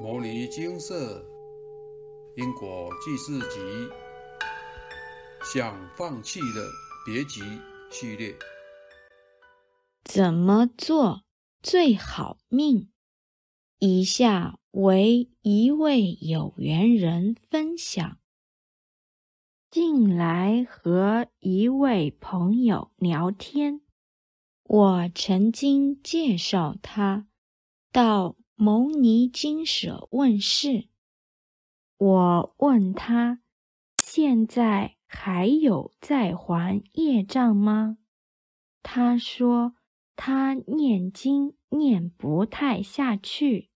《摩尼金色因果记事集》想放弃的别急系列。怎么做最好命？以下为一位有缘人分享：近来和一位朋友聊天，我曾经介绍他到。牟尼金舍问世，我问他：“现在还有在还业障吗？”他说：“他念经念不太下去，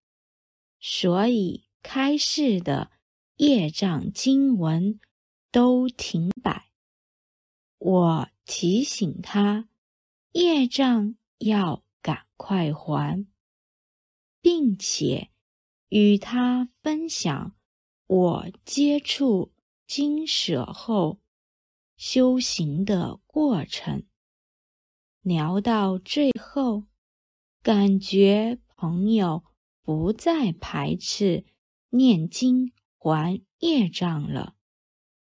所以开示的业障经文都停摆。”我提醒他：“业障要赶快还。”并且与他分享我接触金舍后修行的过程。聊到最后，感觉朋友不再排斥念经还业障了，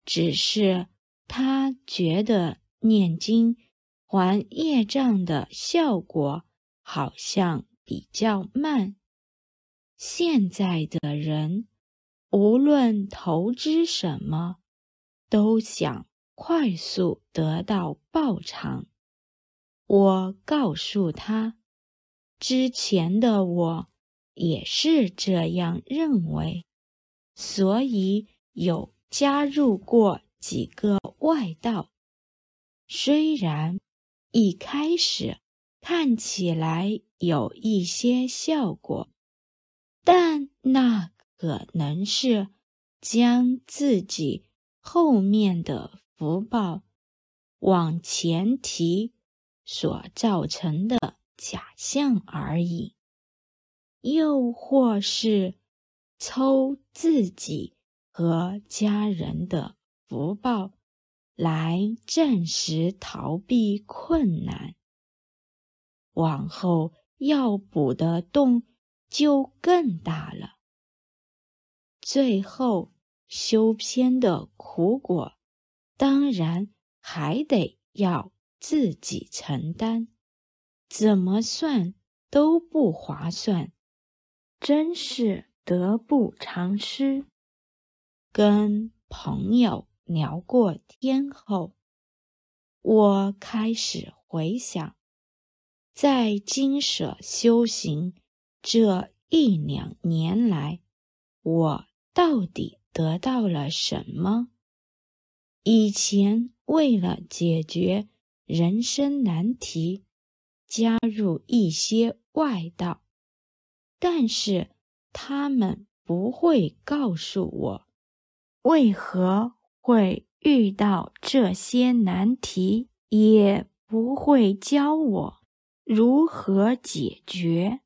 只是他觉得念经还业障的效果好像比较慢。现在的人，无论投资什么，都想快速得到报偿。我告诉他，之前的我也是这样认为，所以有加入过几个外道。虽然一开始看起来有一些效果。但那可能是将自己后面的福报往前提所造成的假象而已，又或是抽自己和家人的福报来暂时逃避困难，往后要补的洞。就更大了。最后修偏的苦果，当然还得要自己承担，怎么算都不划算，真是得不偿失。跟朋友聊过天后，我开始回想，在金舍修行。这一两年来，我到底得到了什么？以前为了解决人生难题，加入一些外道，但是他们不会告诉我为何会遇到这些难题，也不会教我如何解决。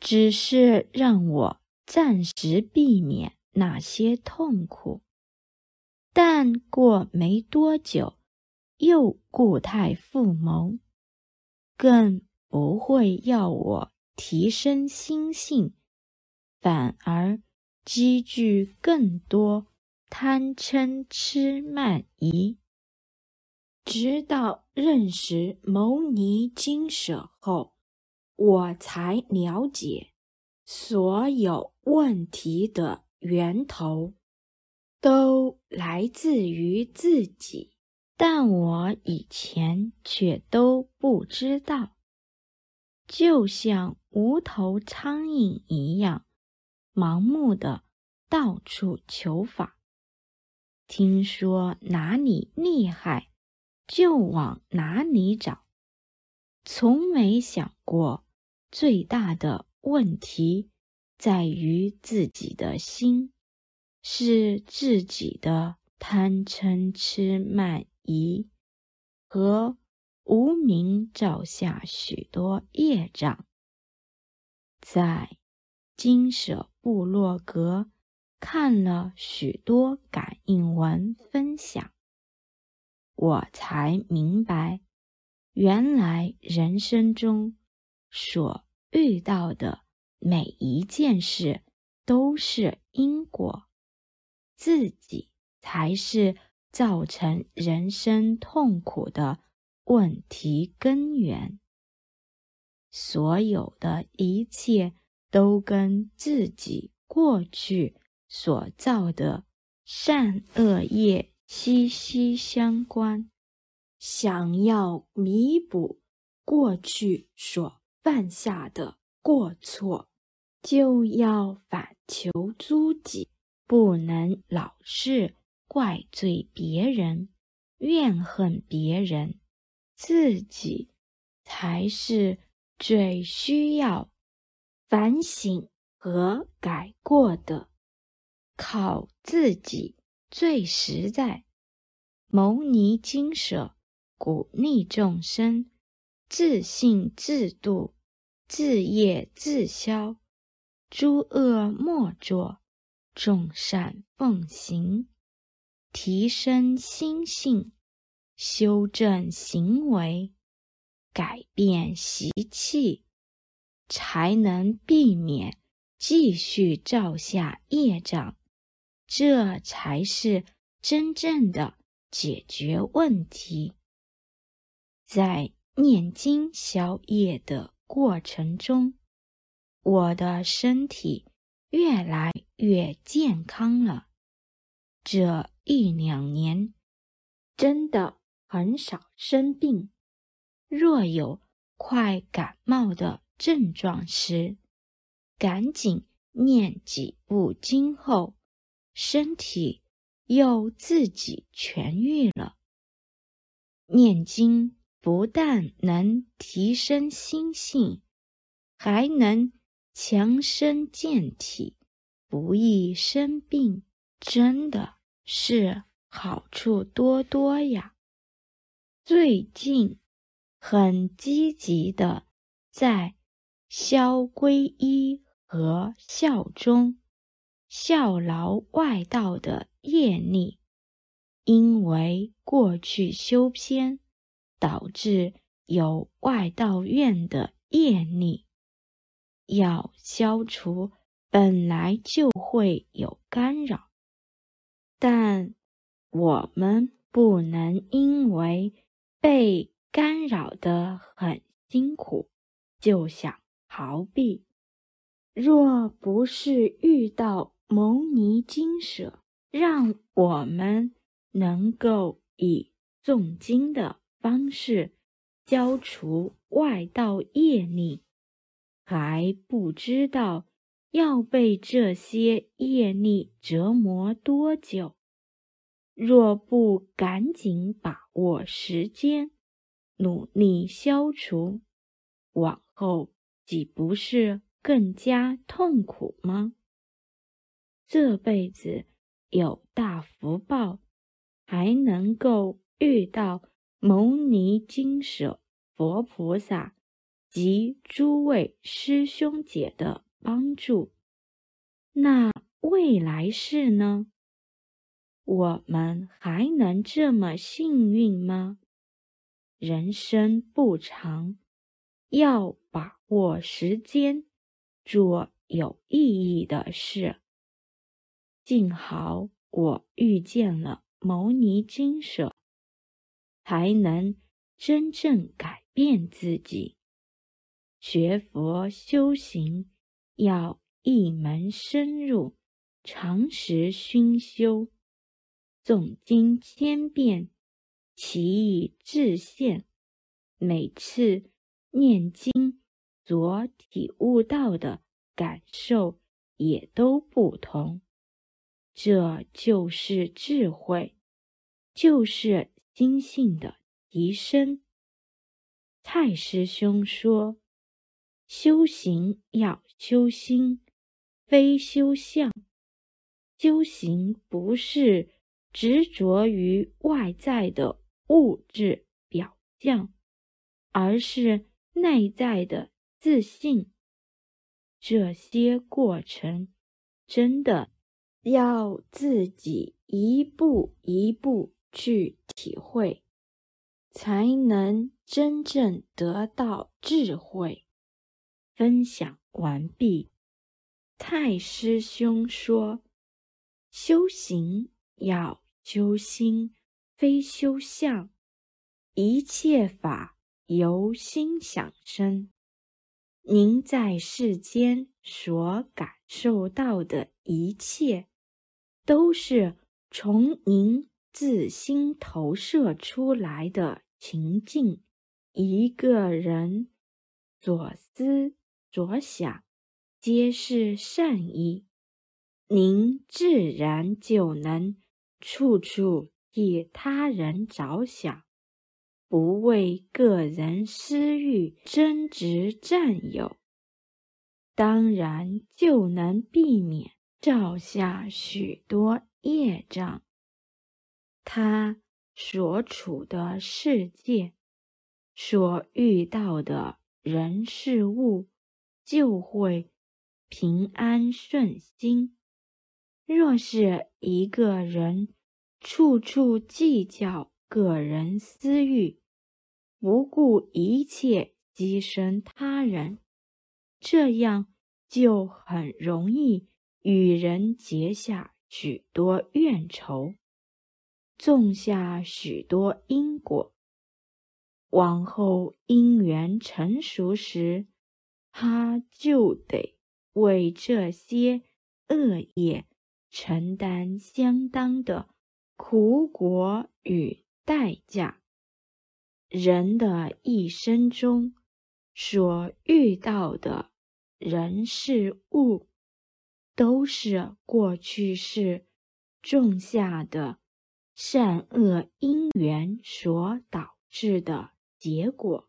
只是让我暂时避免那些痛苦，但过没多久，又固态复萌，更不会要我提升心性，反而积聚更多贪嗔痴慢疑。直到认识牟尼经舍后。我才了解，所有问题的源头都来自于自己，但我以前却都不知道，就像无头苍蝇一样，盲目的到处求法，听说哪里厉害，就往哪里找，从没想过。最大的问题在于自己的心，是自己的贪嗔痴慢疑和无名造下许多业障。在金舍部落格看了许多感应文分享，我才明白，原来人生中。所遇到的每一件事都是因果，自己才是造成人生痛苦的问题根源。所有的一切都跟自己过去所造的善恶业息息相关。想要弥补过去所犯下的过错，就要反求诸己，不能老是怪罪别人、怨恨别人，自己才是最需要反省和改过的。靠自己最实在，牟尼精舍。鼓励众生自信自度，自业自消，诸恶莫作，众善奉行，提升心性，修正行为，改变习气，才能避免继续造下业障。这才是真正的解决问题。在念经消业的过程中，我的身体越来越健康了。这一两年真的很少生病。若有快感冒的症状时，赶紧念几部经后，身体又自己痊愈了。念经。不但能提升心性，还能强身健体，不易生病，真的是好处多多呀！最近很积极的在消皈依和效忠、效劳外道的业力，因为过去修偏。导致有外道院的业力，要消除本来就会有干扰，但我们不能因为被干扰得很辛苦就想逃避。若不是遇到牟尼经舍，让我们能够以诵经的。方式消除外道业力，还不知道要被这些业力折磨多久。若不赶紧把握时间，努力消除，往后岂不是更加痛苦吗？这辈子有大福报，还能够遇到。牟尼金舍佛菩萨及诸位师兄姐的帮助，那未来世呢？我们还能这么幸运吗？人生不长，要把握时间，做有意义的事。幸好我遇见了牟尼金舍。才能真正改变自己。学佛修行要一门深入，常时熏修，诵经千遍，其意自现。每次念经所体悟到的感受也都不同。这就是智慧，就是。心性的提升。蔡师兄说：“修行要修心，非修相。修行不是执着于外在的物质表象，而是内在的自信。这些过程真的要自己一步一步。”去体会，才能真正得到智慧。分享完毕。太师兄说：“修行要修心，非修相。一切法由心想生。您在世间所感受到的一切，都是从您自心投射出来的情境。一个人所思所想。”皆是善意，您自然就能处处替他人着想，不为个人私欲争执占有，当然就能避免造下许多业障。他所处的世界，所遇到的人事物，就会。平安顺心。若是一个人处处计较个人私欲，不顾一切牺牲他人，这样就很容易与人结下许多怨仇，种下许多因果。往后因缘成熟时，他就得。为这些恶业承担相当的苦果与代价。人的一生中所遇到的人事物，都是过去世种下的善恶因缘所导致的结果。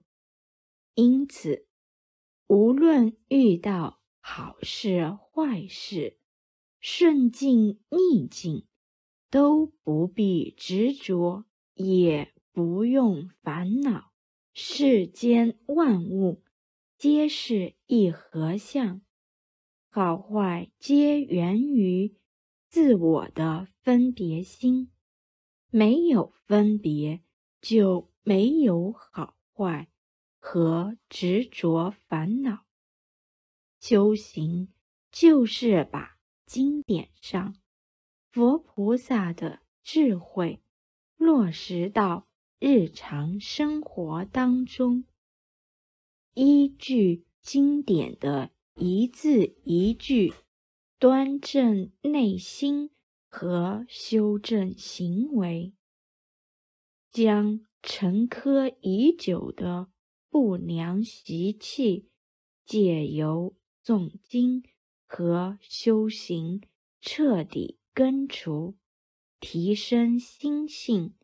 因此，无论遇到，好事坏事，顺境逆境，都不必执着，也不用烦恼。世间万物皆是一合相，好坏皆源于自我的分别心。没有分别，就没有好坏和执着烦恼。修行就是把经典上佛菩萨的智慧落实到日常生活当中，依据经典的一字一句，端正内心和修正行为，将沉疴已久的不良习气借由。诵经和修行彻底根除，提升心性，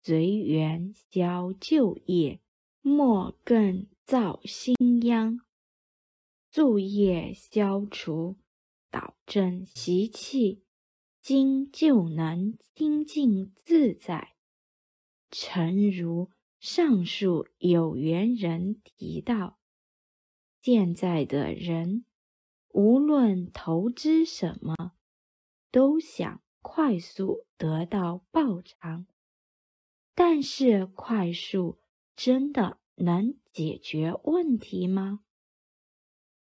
随缘消旧业，莫更造新殃。助业消除，导正习气，经就能清净自在。诚如上述有缘人提到。现在的人，无论投资什么，都想快速得到报偿。但是，快速真的能解决问题吗？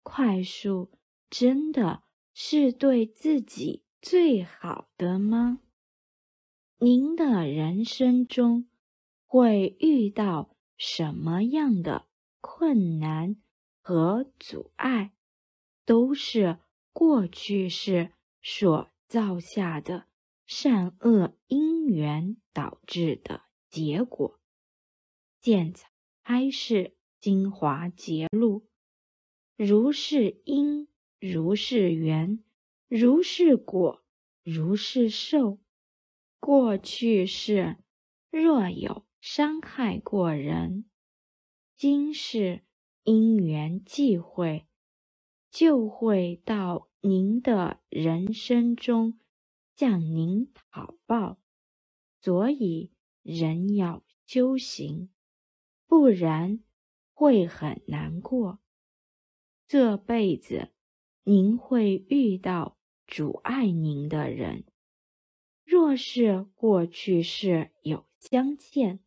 快速真的是对自己最好的吗？您的人生中会遇到什么样的困难？和阻碍，都是过去世所造下的善恶因缘导致的结果。见开示精华节录：如是因，如是缘，如是果，如是受。过去世若有伤害过人，今世。因缘际会，就会到您的人生中向您讨报。所以人要修行，不然会很难过。这辈子您会遇到阻碍您的人。若是过去世有相欠，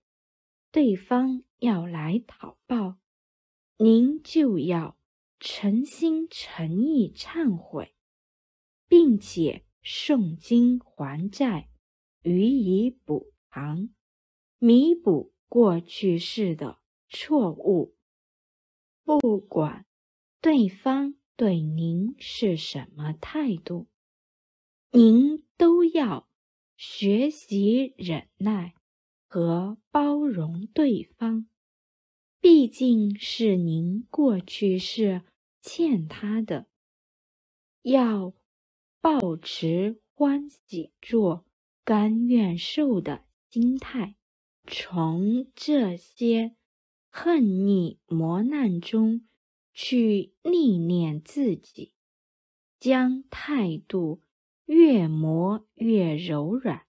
对方要来讨报。您就要诚心诚意忏悔，并且诵经还债，予以补偿，弥补过去世的错误。不管对方对您是什么态度，您都要学习忍耐和包容对方。毕竟是您过去是。欠他的，要保持欢喜做、甘愿受的心态，从这些恨逆磨难中去历练自己，将态度越磨越柔软，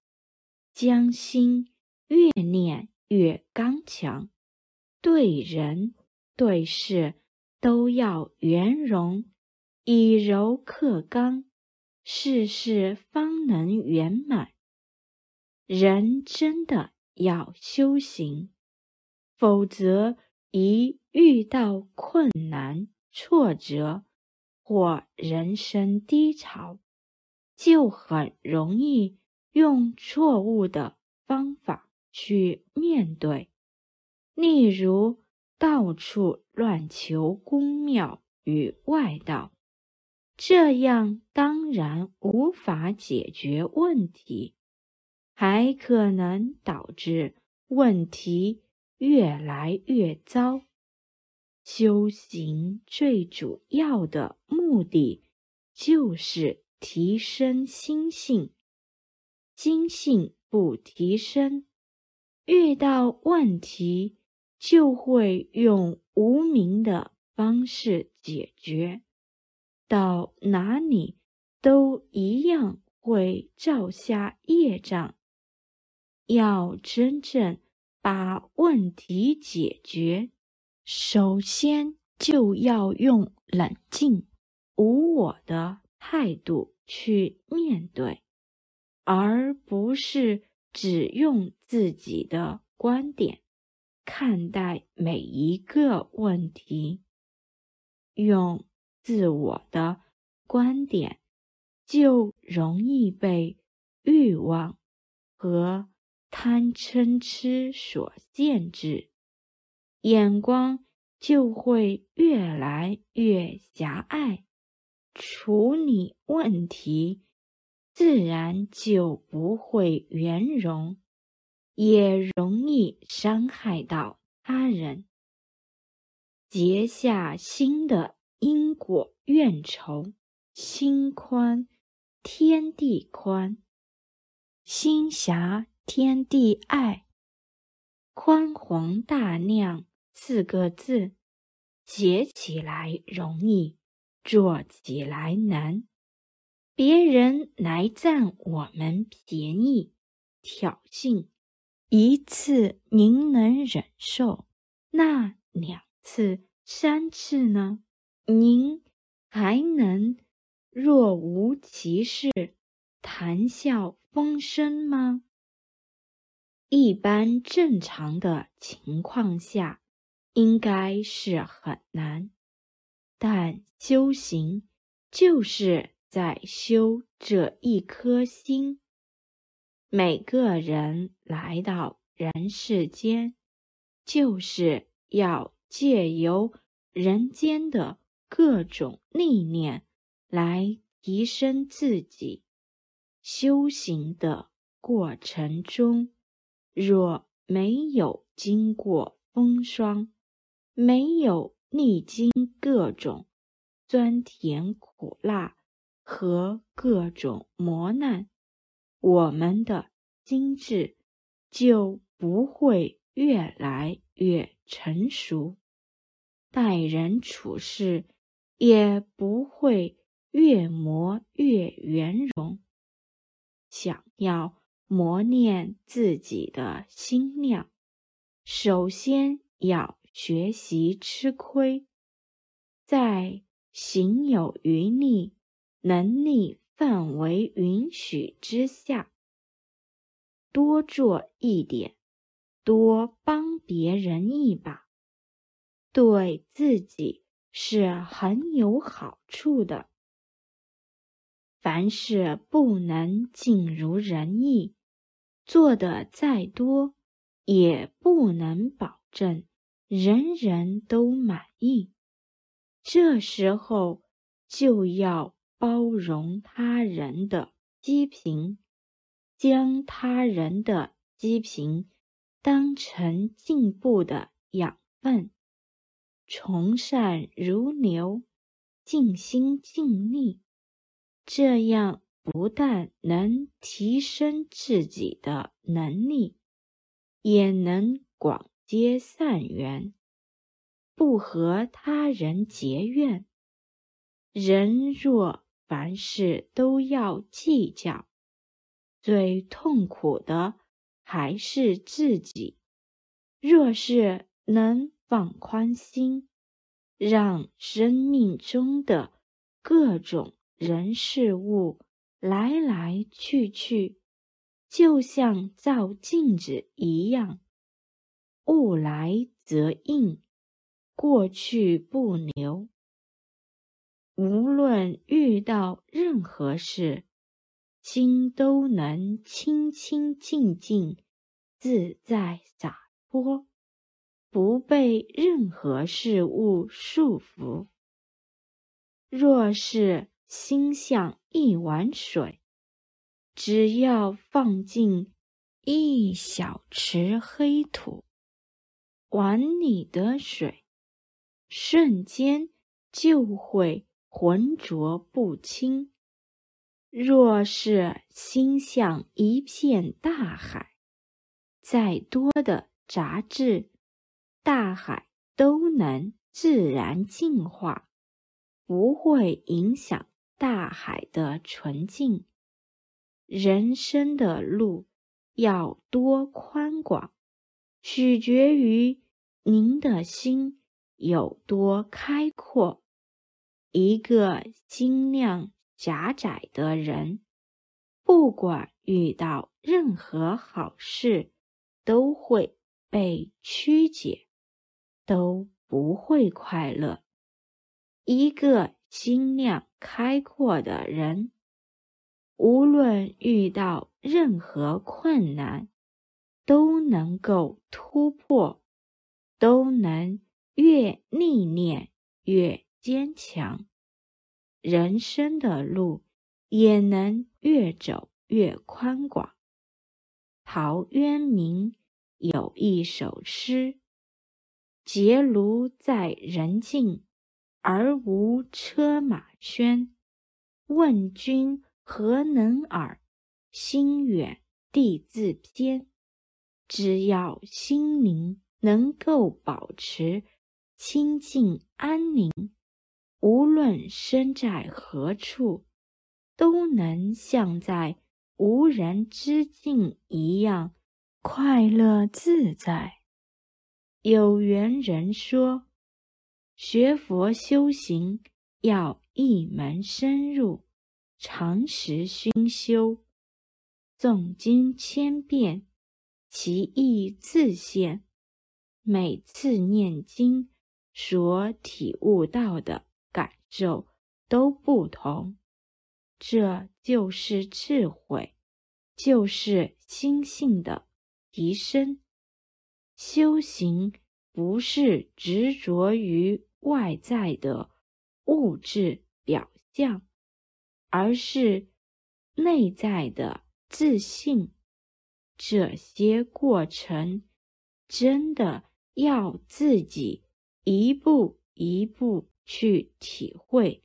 将心越练越刚强，对人对事。都要圆融，以柔克刚，事事方能圆满。人真的要修行，否则一遇到困难、挫折或人生低潮，就很容易用错误的方法去面对，例如。到处乱求公庙与外道，这样当然无法解决问题，还可能导致问题越来越糟。修行最主要的目的就是提升心性，心性不提升，遇到问题。就会用无名的方式解决，到哪里都一样会造下业障。要真正把问题解决，首先就要用冷静、无我的态度去面对，而不是只用自己的观点。看待每一个问题，用自我的观点，就容易被欲望和贪嗔痴所限制，眼光就会越来越狭隘，处理问题自然就不会圆融。也容易伤害到他人，结下新的因果怨仇。心宽，天地宽；心狭，天地爱。宽宏大量四个字，写起来容易，做起来难。别人来占我们便宜，挑衅。一次您能忍受，那两次、三次呢？您还能若无其事、谈笑风生吗？一般正常的情况下，应该是很难。但修行就是在修这一颗心。每个人来到人世间，就是要借由人间的各种历练来提升自己。修行的过程中，若没有经过风霜，没有历经各种酸甜苦辣和各种磨难，我们的心智就不会越来越成熟，待人处事也不会越磨越圆融。想要磨练自己的心量，首先要学习吃亏，在行有余力、能力。范围允许之下，多做一点，多帮别人一把，对自己是很有好处的。凡事不能尽如人意，做的再多，也不能保证人人都满意。这时候就要包容他人的批评，将他人的批评当成进步的养分，从善如流，尽心尽力。这样不但能提升自己的能力，也能广结善缘，不和他人结怨。人若凡事都要计较，最痛苦的还是自己。若是能放宽心，让生命中的各种人事物来来去去，就像照镜子一样，物来则应，过去不留。无论遇到任何事，心都能清清净净、自在洒脱，不被任何事物束缚。若是，心向一碗水，只要放进一小池黑土，碗里的水瞬间就会浑浊不清。若是心像一片大海，再多的杂质，大海都能自然净化，不会影响。大海的纯净，人生的路要多宽广，取决于您的心有多开阔。一个心量狭窄的人，不管遇到任何好事，都会被曲解，都不会快乐。一个。心量开阔的人，无论遇到任何困难，都能够突破，都能越历练越坚强，人生的路也能越走越宽广。陶渊明有一首诗：“结庐在人境。”而无车马喧，问君何能尔？心远地自偏。只要心灵能够保持清净安宁，无论身在何处，都能像在无人之境一样快乐自在。有缘人说。学佛修行要一门深入，常时熏修，诵经千遍，其意自现。每次念经所体悟到的感受都不同，这就是智慧，就是心性的提升。修行不是执着于。外在的物质表象，而是内在的自信。这些过程真的要自己一步一步去体会，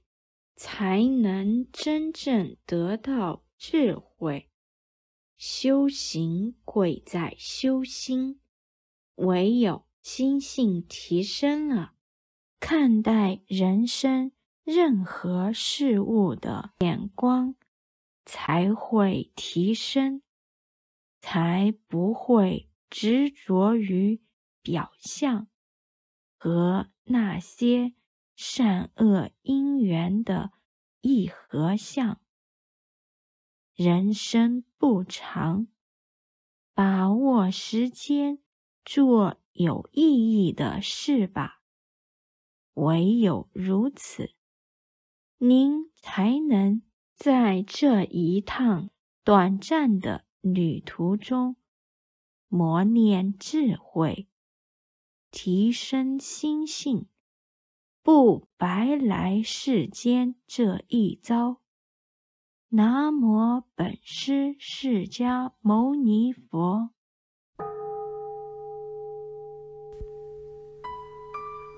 才能真正得到智慧。修行贵在修心，唯有心性提升了。看待人生任何事物的眼光才会提升，才不会执着于表象和那些善恶因缘的一合相。人生不长，把握时间，做有意义的事吧。唯有如此，您才能在这一趟短暂的旅途中磨练智慧，提升心性，不白来世间这一遭。南无本师释迦牟尼佛。